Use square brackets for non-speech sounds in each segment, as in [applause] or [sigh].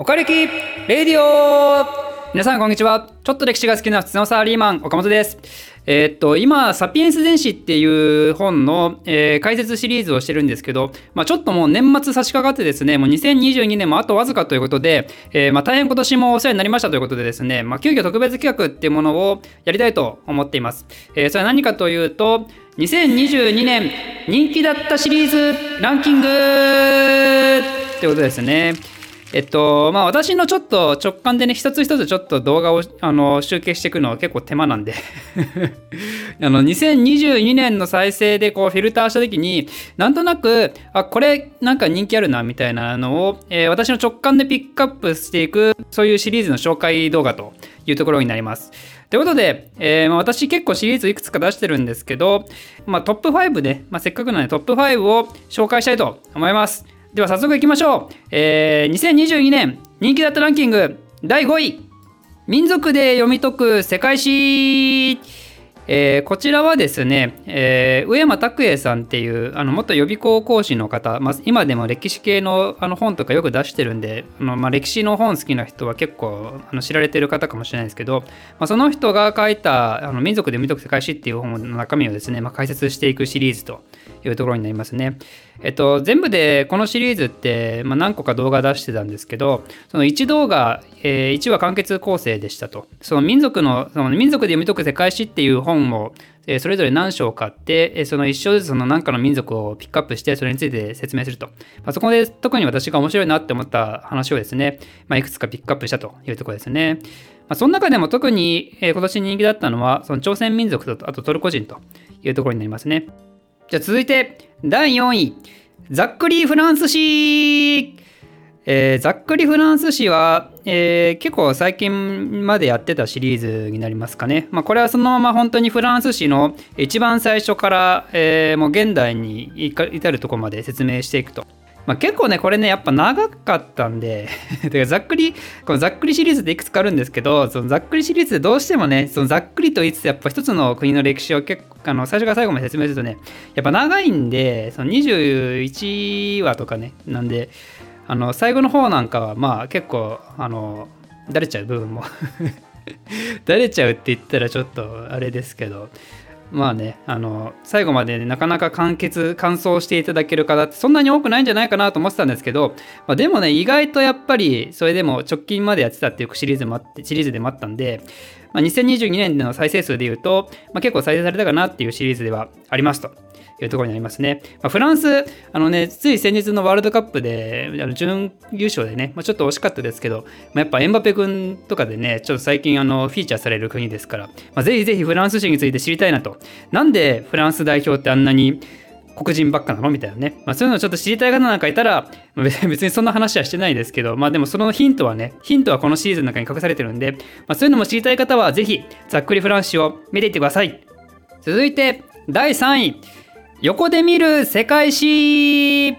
おかれきレディオ皆さんこんにちは。ちょっと歴史が好きな普通のサラリーマン、岡本です。えーっと、今、サピエンス全史っていう本の、えー解説シリーズをしてるんですけど、まあ、ちょっともう年末差し掛かってですね、もう2022年もあとわずかということで、えーまあ、大変今年もお世話になりましたということでですね、まあ、急遽特別企画っていうものをやりたいと思っています。えーそれは何かというと、2022年人気だったシリーズランキングってことですね。えっと、まあ私のちょっと直感でね、一つ一つちょっと動画をあの集計していくのは結構手間なんで [laughs] あの、2022年の再生でこうフィルターした時に、なんとなく、あ、これなんか人気あるなみたいなのを、えー私の直感でピックアップしていく、そういうシリーズの紹介動画というところになります。ということで、えー、私結構シリーズいくつか出してるんですけど、まあ、トップ5で、まあ、せっかくなのでトップ5を紹介したいと思います。では早速いきましょう。えー、2022年人気だったランキング第5位民族で読み解く世界史えーこちらはですね、えー上山拓也さんっていうあの元予備校講師の方、まあ、今でも歴史系のあの本とかよく出してるんであの、まあ、歴史の本好きな人は結構あの知られてる方かもしれないですけど、まあ、その人が書いたあの「民族で読み解く世界史」っていう本の中身をですね、まあ、解説していくシリーズというところになりますね。えっと、全部でこのシリーズって、まあ、何個か動画出してたんですけどその1動画、え1話完結構成でしたとその民族のその民族で読み解く世界史っていう本を、えーそれぞれ何章買って、えーその1章ずつその何かの民族をピックアップしてそれについて説明すると、まあ、そこで特に私が面白いなって思った話をですね、まあ、いくつかピックアップしたというところですね。まあ、その中でも特に、えー今年人気だったのはその朝鮮民族とあとトルコ人というところになりますね。じゃあ続いて第4位ざっくりフランス史えーざっくりフランス史は、えー結構最近までやってたシリーズになりますかね。まあ、これはそのまま本当にフランス史の一番最初から、えーもう現代に至るところまで説明していくと。まあ、結構ねこれねやっぱ長かったんで [laughs] かざっくりこのざっくりシリーズでいくつかあるんですけどそのざっくりシリーズでどうしてもねそのざっくりと言いつつやっぱ一つの国の歴史を結構あの最初から最後まで説明するとねやっぱ長いんでその21話とかねなんであの最後の方なんかはまあ結構あのだれちゃう部分も。[laughs] だれちゃうって言ったらちょっとあれですけど。まあねあの最後まで、ね、なかなか完結完走していただける方ってそんなに多くないんじゃないかなと思ってたんですけど、まあ、でもね意外とやっぱりそれでも直近までやってたっていうシリーズもあってシリーズでもあったんで、まあ、2022年での再生数でいうと、まあ、結構再生されたかなっていうシリーズではありますと。いうところになりますね。まあ、フランス、あのね、つい先日のワールドカップで、あの準優勝でね、まあ、ちょっと惜しかったですけど、まあ、やっぱエンバペ君とかでね、ちょっと最近あのフィーチャーされる国ですから、まあ、ぜひぜひフランス史について知りたいなと。なんでフランス代表ってあんなに黒人ばっかなのみたいなね。まあ、そういうのをちょっと知りたい方なんかいたら、まあ [laughs] 別にそんな話はしてないですけど、まあでもそのヒントはね、ヒントはこのシーズンの中に隠されてるんで、まあ、そういうのも知りたい方はぜひ、ざっくりフランス史を見ていってください。続いて、第3位。横で見る世界史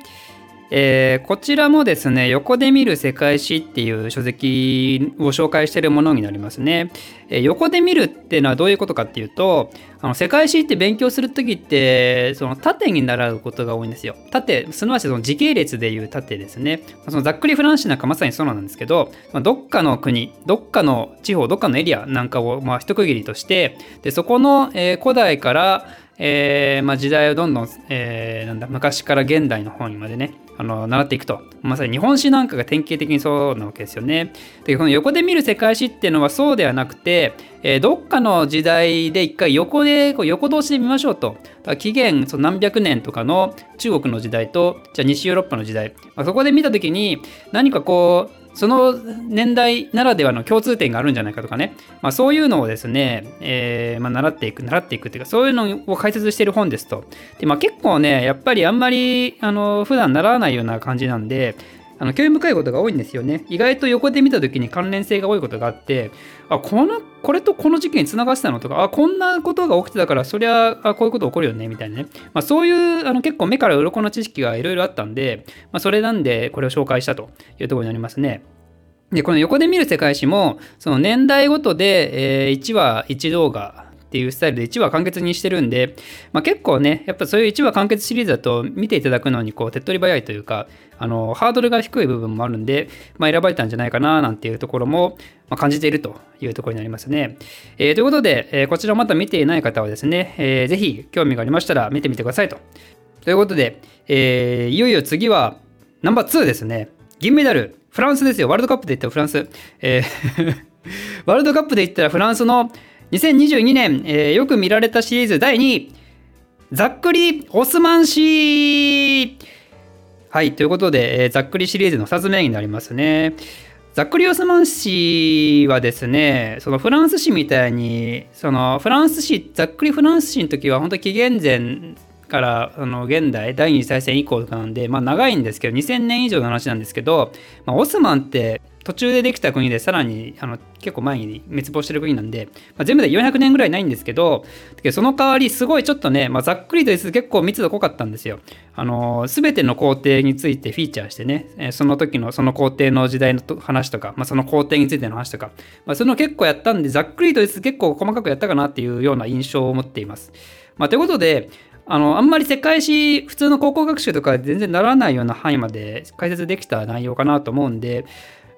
えーこちらもですね、横で見る世界史っていう書籍を紹介しているものになりますね。えー横で見るっていうのはどういうことかっていうと、あの世界史って勉強するときって、その縦に習うことが多いんですよ。縦、すなわちその時系列でいう縦ですね。そのざっくりフランスなんかまさにそうなんですけど、どっかの国、どっかの地方、どっかのエリアなんかをまあ一区切りとして、でそこの、えー古代からえーまあ、時代をどんどん、えーなんだ昔から現代の方にまでねあの習っていくとまさに日本史なんかが典型的にそうなわけですよね。でこの横で見る世界史っていうのはそうではなくて、えーどっかの時代で一回横でこう横通しで見ましょうと。紀元その何百年とかの中国の時代とじゃあ西ヨーロッパの時代、まあ、そこで見た時に何かこうその年代ならではの共通点があるんじゃないかとかね、まあ、そういうのをですね、えーまあ、習っていく習っていくっていうかそういうのを解説してる本ですと。で、まあ、結構ねやっぱりあんまりあの普段習わないような感じなんであの興味深いことが多いんですよね意外と横で見た時に関連性が多いことがあってあこのこれとこの事件につながってたのとかあこんなことが起きてたからそりゃあこういうこと起こるよねみたいなね、まあ、そういうあの結構目から鱗の知識がいろいろあったんで、まあ、それなんでこれを紹介したというところになりますね。でこの横で見る世界史もその年代ごとで、え1話1動画っていうスタイルで1話完結にしてるんで、まあ、結構ねやっぱそういう1話完結シリーズだと見ていただくのにこう手っ取り早いというかあのハードルが低い部分もあるんで、まあ、選ばれたんじゃないかななんていうところも、感じているというところになりますね。えー、ということで、えー、こちらまだ見ていない方はですね、えー、ぜひ興味がありましたら見てみてくださいと。ということで、えー、いよいよ次はナンバー2ですね。銀メダル、フランスですよ。ワールドカップで言ったらフランス。えー [laughs] ワールドカップで言ったらフランスの2022年、えー、よく見られたシリーズ第2位、ざっくりオスマン氏はい、ということで、えー、ざっくりシリーズの2つ目になりますね。ざっくりオスマン氏はですね、そのフランス史みたいに、そのフランス史、ざっくりフランス史の時は本当紀元前からあの現代第二次大戦以降とかなんで、まあ、長いんですけど2000年以上の話なんですけど、まあ、オスマンって途中でできた国でさらにあの結構前に滅亡してる国なんで、まあ、全部で400年ぐらいないんですけどその代わりすごいちょっとね、まあ、ざっくりと言結構密度濃かったんですよ。あの全ての工程についてフィーチャーしてねその時のその工程の時代の話とか、まあ、その工程についての話とか、まあ、その結構やったんでざっくりと言結構細かくやったかなっていうような印象を持っています。まあ、ということであのあんまり世界史普通の高校学習とか全然ならないような範囲まで解説できた内容かなと思うんで、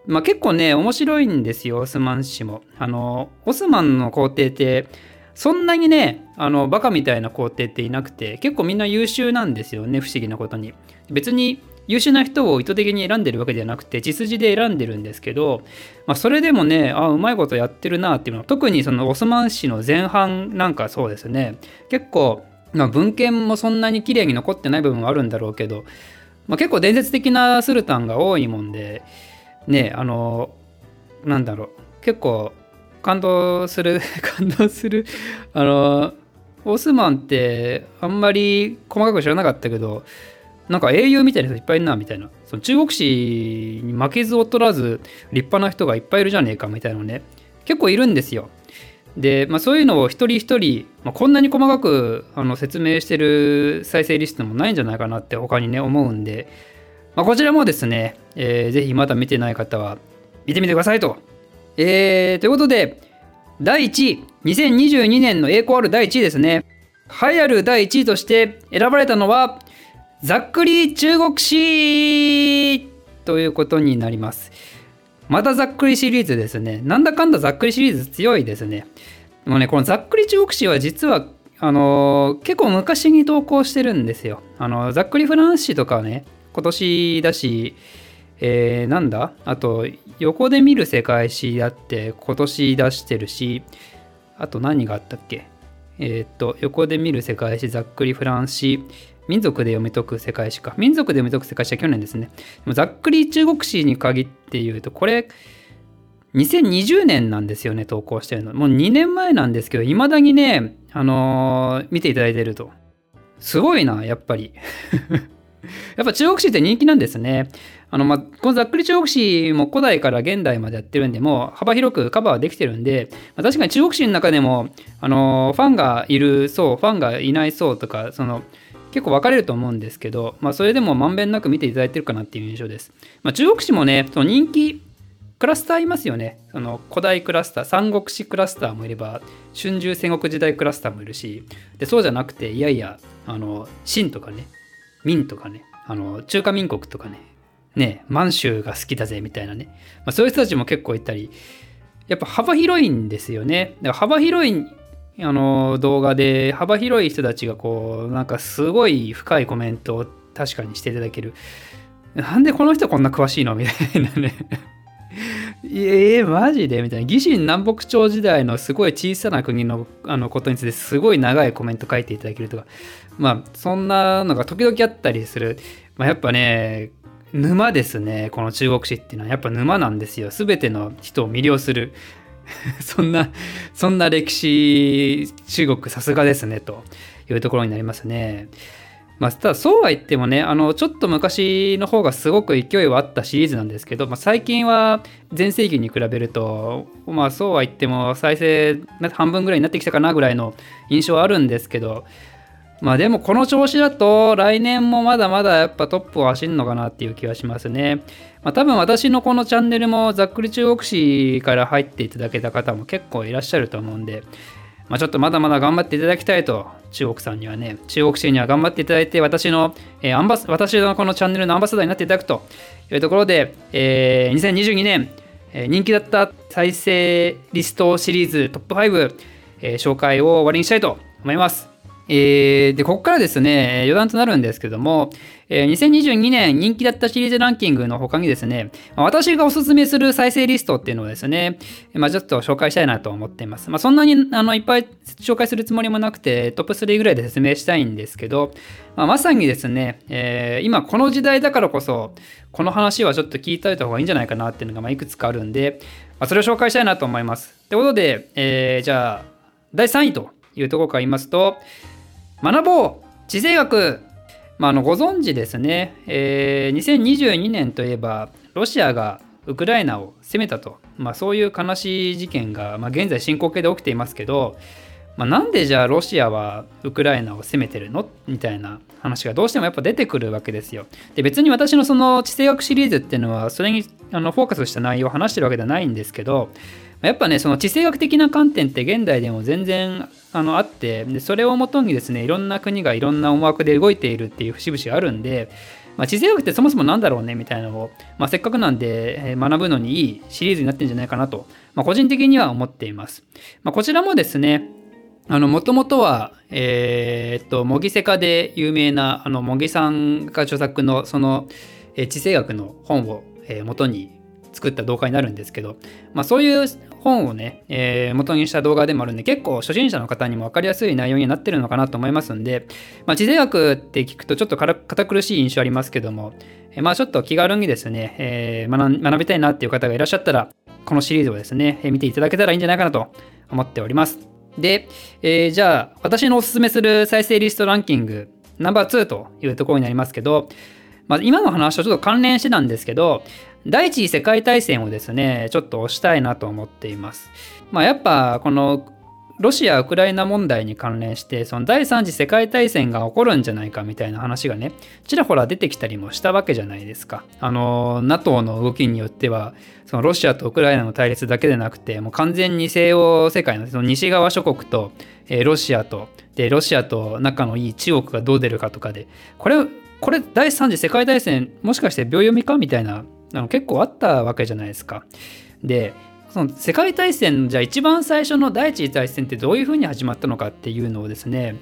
まあ、結構ね面白いんですよオスマン氏も。あのオスマンの皇帝ってそんなにねあのバカみたいな皇帝っていなくて結構みんな優秀なんですよね不思議なことに。別に優秀な人を意図的に選んでるわけではなくて血筋で選んでるんですけど、まあ、それでもねあうまいことやってるなっていうのは特にそのオスマン氏の前半なんかそうですね結構まあ、文献もそんなに綺麗に残ってない部分はあるんだろうけど、まあ、結構伝説的なスルタンが多いもんでねあのなんだろう。結構感動する [laughs] 感動するあのオスマンってあんまり細かく知らなかったけどなんか英雄みたいな人いっぱいいるなみたいな。その中国史に負けず劣らず立派な人がいっぱいいるじゃねえかみたいなのね。結構いるんですよ。で、まあ、そういうのを一人一人、まあ、こんなに細かくあの説明してる再生リストもないんじゃないかなって他にね思うんで、まあ、こちらもですね、えー、ぜひまだ見てない方は見てみてくださいと。えー、ということで第1位2022年の栄光ある第1位ですね栄える第1位として選ばれたのはざっくり中国史ということになります。またざっくりシリーズですね。なんだかんだざっくりシリーズ強いですね。でもね、このざっくり中国史は実は、あのー、結構昔に投稿してるんですよ。あのー、ざっくりフランス史とかね、今年だし、えー、なんだ？あと、横で見る世界史だって今年出してるし、あと何があったっけ？えっと、横で見る世界史、ざっくりフランス史、民族で読み解く世界史か。民族で読み解く世界史は去年ですね。ざっくり中国史に限って言うと、これ、2020年なんですよね、投稿してるの。もう2年前なんですけど、いまだにね、あのー、見ていただいてると。すごいな、やっぱり。[laughs] やっぱ中国史って人気なんですね。あの、まあ、このざっくり中国史も古代から現代までやってるんで、もう幅広くカバーできてるんで、まあ、確かに中国史の中でも、あの、ファンがいる層、ファンがいない層とか、その、結構分かれると思うんですけど、まあ、それでもまんべんなく見ていただいてるかなっていう印象です。まあ、中国史もね、その人気クラスターいますよね。その古代クラスター、三国志クラスターもいれば、春秋戦国時代クラスターもいるし、でそうじゃなくて、いやいや、あの、秦とかね、民とかね、あの中華民国とかね、ね、満州が好きだぜみたいなね、まあ、そういう人たちも結構いたり、やっぱ幅広いんですよね。だから幅広いあの動画で幅広い人たちがこうなんかすごい深いコメントを確かにしていただける。なんでこの人こんな詳しいの？みたいなね。ええー、マジで？みたいな。義心南北朝時代のすごい小さな国のあのことについてすごい長いコメント書いていただけるとか、まあ、そんなのが時々あったりする。まあ、やっぱね、沼ですね。この中国史っていうのは。やっぱ沼なんですよ。すべての人を魅了する。[laughs] そんな、そんな歴史、中国さすがですね、というところになりますね。まあ、ただそうは言ってもね、あの、ちょっと昔の方がすごく勢いはあったシリーズなんですけど、まあ、最近は全盛期に比べると、まあそうは言っても再生半分ぐらいになってきたかなぐらいの印象はあるんですけど、まあでもこの調子だと来年もまだまだやっぱトップを走るのかなっていう気はしますね。まあ多分私のこのチャンネルもざっくり中国史から入っていただけた方も結構いらっしゃると思うんで、まあ、ちょっとまだまだ頑張っていただきたいと、中国さんにはね、中国人には頑張っていただいて、私の、えー、アンバス私のこのチャンネルのアンバサダーになっていただくというところで、えー、2022年、えー、人気だった再生リストシリーズトップ5、えー、紹介を終わりにしたいと思います。えー、で、ここからですね、余談となるんですけども、えー、2022年人気だったシリーズランキングの他にですね、私がおすすめする再生リストっていうのをですね、まあ、ちょっと紹介したいなと思っています。まあ、そんなにあのいっぱい紹介するつもりもなくて、トップ3ぐらいで説明したいんですけど、まあ、まさにですね、えー、今この時代だからこそ、この話はちょっと聞いておいた方がいいんじゃないかなっていうのがまあいくつかあるんで、まあ、それを紹介したいなと思います。ということで、えー、じゃあ、第3位というところから言いますと、学ぼう。地政学、まあ、あのご存知ですね、えー、2022年といえばロシアがウクライナを攻めたと、まあ、そういう悲しい事件が、まあ、現在進行形で起きていますけど、まあ、なんでじゃあロシアはウクライナを攻めてるの？みたいな話がどうしてもやっぱ出てくるわけですよ。で別に私のその地政学シリーズっていうのはそれにあのフォーカスした内容を話してるわけではないんですけどやっぱねその地政学的な観点って現代でも全然あのあってでそれをもとにですねいろんな国がいろんな思惑で動いているっていう節々あるんで、まあ、地政学ってそもそも何だろうねみたいなのを、まあ、せっかくなんで学ぶのにいいシリーズになってるんじゃないかなと、まあ、個人的には思っています。まあ、こちらもですねあの、もともとは、えー、っと、模擬セカで有名な、あの、模擬さんが著作の、その、え地政学の本を、えー、元に作った動画になるんですけど、まあ、そういう本をね、えー、元にした動画でもあるんで、結構初心者の方にも分かりやすい内容になってるのかなと思いますんで、まあ、地政学って聞くとちょっと堅苦しい印象ありますけども、えー、まあちょっと気軽にですね、えー、学びたいなっていう方がいらっしゃったら、このシリーズをですね、え見ていただけたらいいんじゃないかなと思っております。で、え、じゃあ、私のおすすめする再生リストランキング、ナンバー2というところになりますけど、まあ、今の話とちょっと関連してたんですけど、第一次世界大戦をですね、ちょっと押したいなと思っています。まあ、やっぱこのロシア・ウクライナ問題に関連して、その第3次世界大戦が起こるんじゃないかみたいな話がね、ちらほら出てきたりもしたわけじゃないですか。あの、NATO の動きによっては、そのロシアとウクライナの対立だけでなくて、もう完全に西欧世界のその西側諸国と、えー、ロシアと、で、ロシアと仲のいい中国がどう出るかとかで、これ、これ第3次世界大戦もしかして秒読みかみたいなあの結構あったわけじゃないですか。でその世界大戦じゃあ一番最初の第一次大戦ってどういうふうに始まったのかっていうのをですね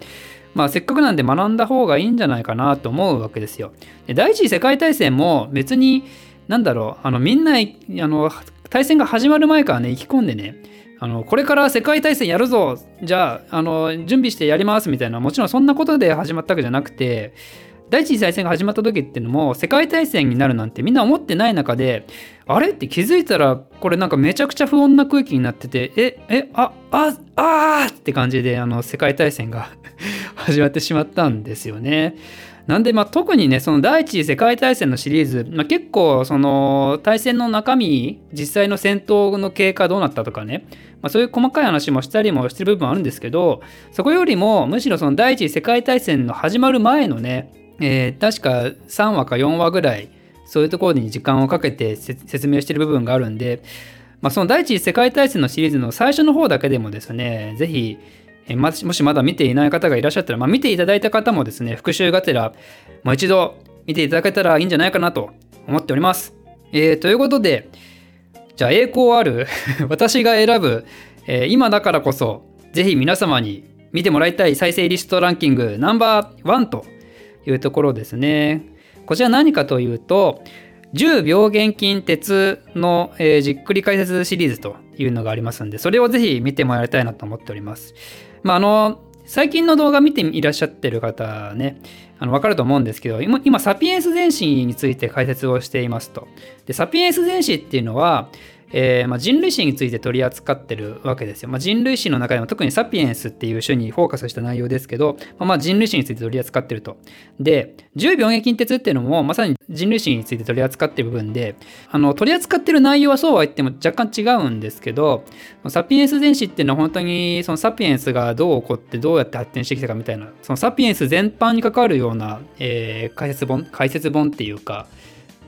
まあせっかくなんで学んだ方がいいんじゃないかなと思うわけですよ。で第一次世界大戦も別になんだろうあのみんなあの大戦が始まる前からね意気込んでねあのこれから世界大戦やるぞじゃああの準備してやりますみたいなもちろんそんなことで始まったわけじゃなくて第一次大戦が始まった時っていうのも世界大戦になるなんてみんな思ってない中であれって気づいたらこれなんかめちゃくちゃ不穏な空気になっててええあああーって感じであの世界大戦が [laughs] 始まってしまったんですよね。なんでまあ特にねその第一次世界大戦のシリーズ、まあ、結構その対戦の中身実際の戦闘の経過どうなったとかね、まあ、そういう細かい話もしたりもしてる部分あるんですけどそこよりもむしろその第一次世界大戦の始まる前のねえー、確か3話か4話ぐらいそういうところに時間をかけて説明している部分があるんで、まあ、その第一次世界大戦のシリーズの最初の方だけでもですね是非えもしまだ見ていない方がいらっしゃったら、まあ、見ていただいた方もですね復習がてらもう一度見ていただけたらいいんじゃないかなと思っております。えー、ということでじゃあ栄光ある [laughs] 私が選ぶ、えー、今だからこそ是非皆様に見てもらいたい再生リストランキングナンバーワンというところですね。こちら何かというと、10病原菌鉄の、えー、じっくり解説シリーズというのがありますんで、それをぜひ見てもらいたいなと思っております。まあ、あの、最近の動画見ていらっしゃってる方ね、あの分かると思うんですけど、今、今サピエンス全史について解説をしていますと。で、サピエンス全史っていうのは、えー、まあ、人類史について取り扱ってるわけですよ。まあ、人類史の中でも特にサピエンスっていう種にフォーカスした内容ですけど、まあ、まあ人類史について取り扱ってると。で、10病原菌鉄っていうのもまさに人類史について取り扱ってる部分で、あの取り扱ってる内容はそうは言っても若干違うんですけど、サピエンス全史っていうのは本当にそのサピエンスがどう起こってどうやって発展してきたかみたいな、そのサピエンス全般に関わるような、えー、解説本、解説本っていうか、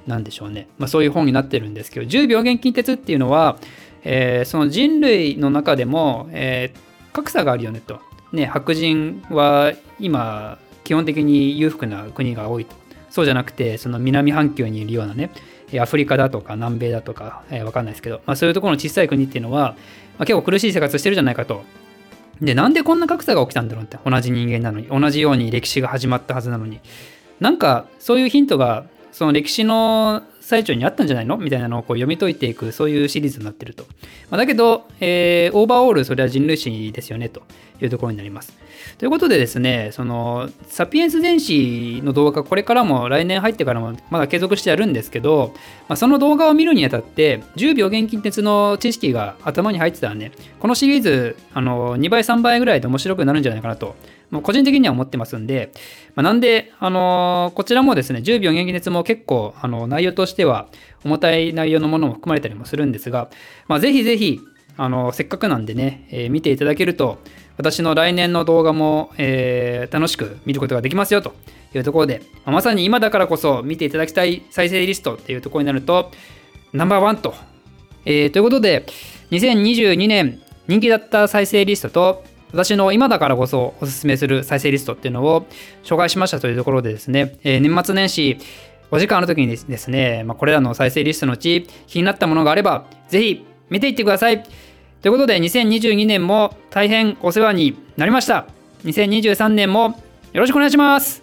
なんでしょうね、まあ、そういう本になってるんですけど10病原菌鉄っていうのは、えー、その人類の中でも、えー、格差があるよねと。ね、白人は今基本的に裕福な国が多いと。そうじゃなくてその南半球にいるようなねアフリカだとか南米だとか、えー、分かんないですけど、まあ、そういうところの小さい国っていうのは、まあ、結構苦しい生活してるじゃないかと。で、なんでこんな格差が起きたんだろうって、同じ人間なのに、同じように歴史が始まったはずなのに。なんか、そういうヒントが、その歴史の最中にあったんじゃないの？みたいなのをこう読み解いていく、そういうシリーズになってると。まあ、だけど、えー、オーバーオール、それは人類史ですよね、というところになります。ということでですね、その、サピエンス電子の動画、これからも来年入ってからもまだ継続してやるんですけど、まあ、その動画を見るにあたって、10秒現金鉄の知識が頭に入ってたらね、このシリーズ、あの、2倍、3倍ぐらいで面白くなるんじゃないかなともう個人的には思ってますんで、まあ、なんで、あのー、こちらもですね、10秒現金熱も結構、あの、内容としては重たい内容のものも含まれたりもするんですが、まあ、ぜひぜひ、あのせっかくなんでね、えー、見ていただけると、私の来年の動画も、えー、楽しく見ることができますよというところで、まあ、まさに今だからこそ見ていただきたい再生リストっていうところになると、ナンバーワンと。えー、ということで、2022年人気だった再生リストと、私の今だからこそおすすめする再生リストっていうのを紹介しましたというところでですね、えー、年末年始お時間ある時にですね、まあ、これらの再生リストのうち気になったものがあれば、ぜひ見ていってください。ということで、2022年も大変お世話になりました。2023年もよろしくお願いします。